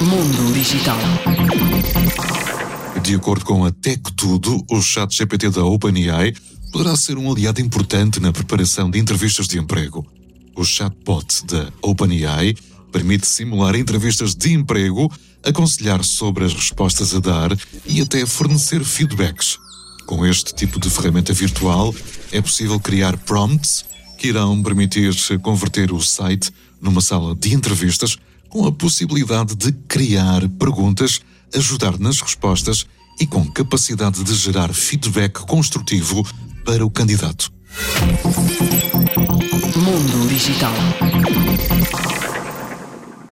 Mundo Digital. De acordo com a Tech Tudo, o chat GPT da OpenAI poderá ser um aliado importante na preparação de entrevistas de emprego. O chatbot da OpenAI permite simular entrevistas de emprego, aconselhar sobre as respostas a dar e até fornecer feedbacks. Com este tipo de ferramenta virtual, é possível criar prompts que irão permitir converter o site numa sala de entrevistas com a possibilidade de criar perguntas, ajudar nas respostas e com capacidade de gerar feedback construtivo para o candidato. Mundo Digital.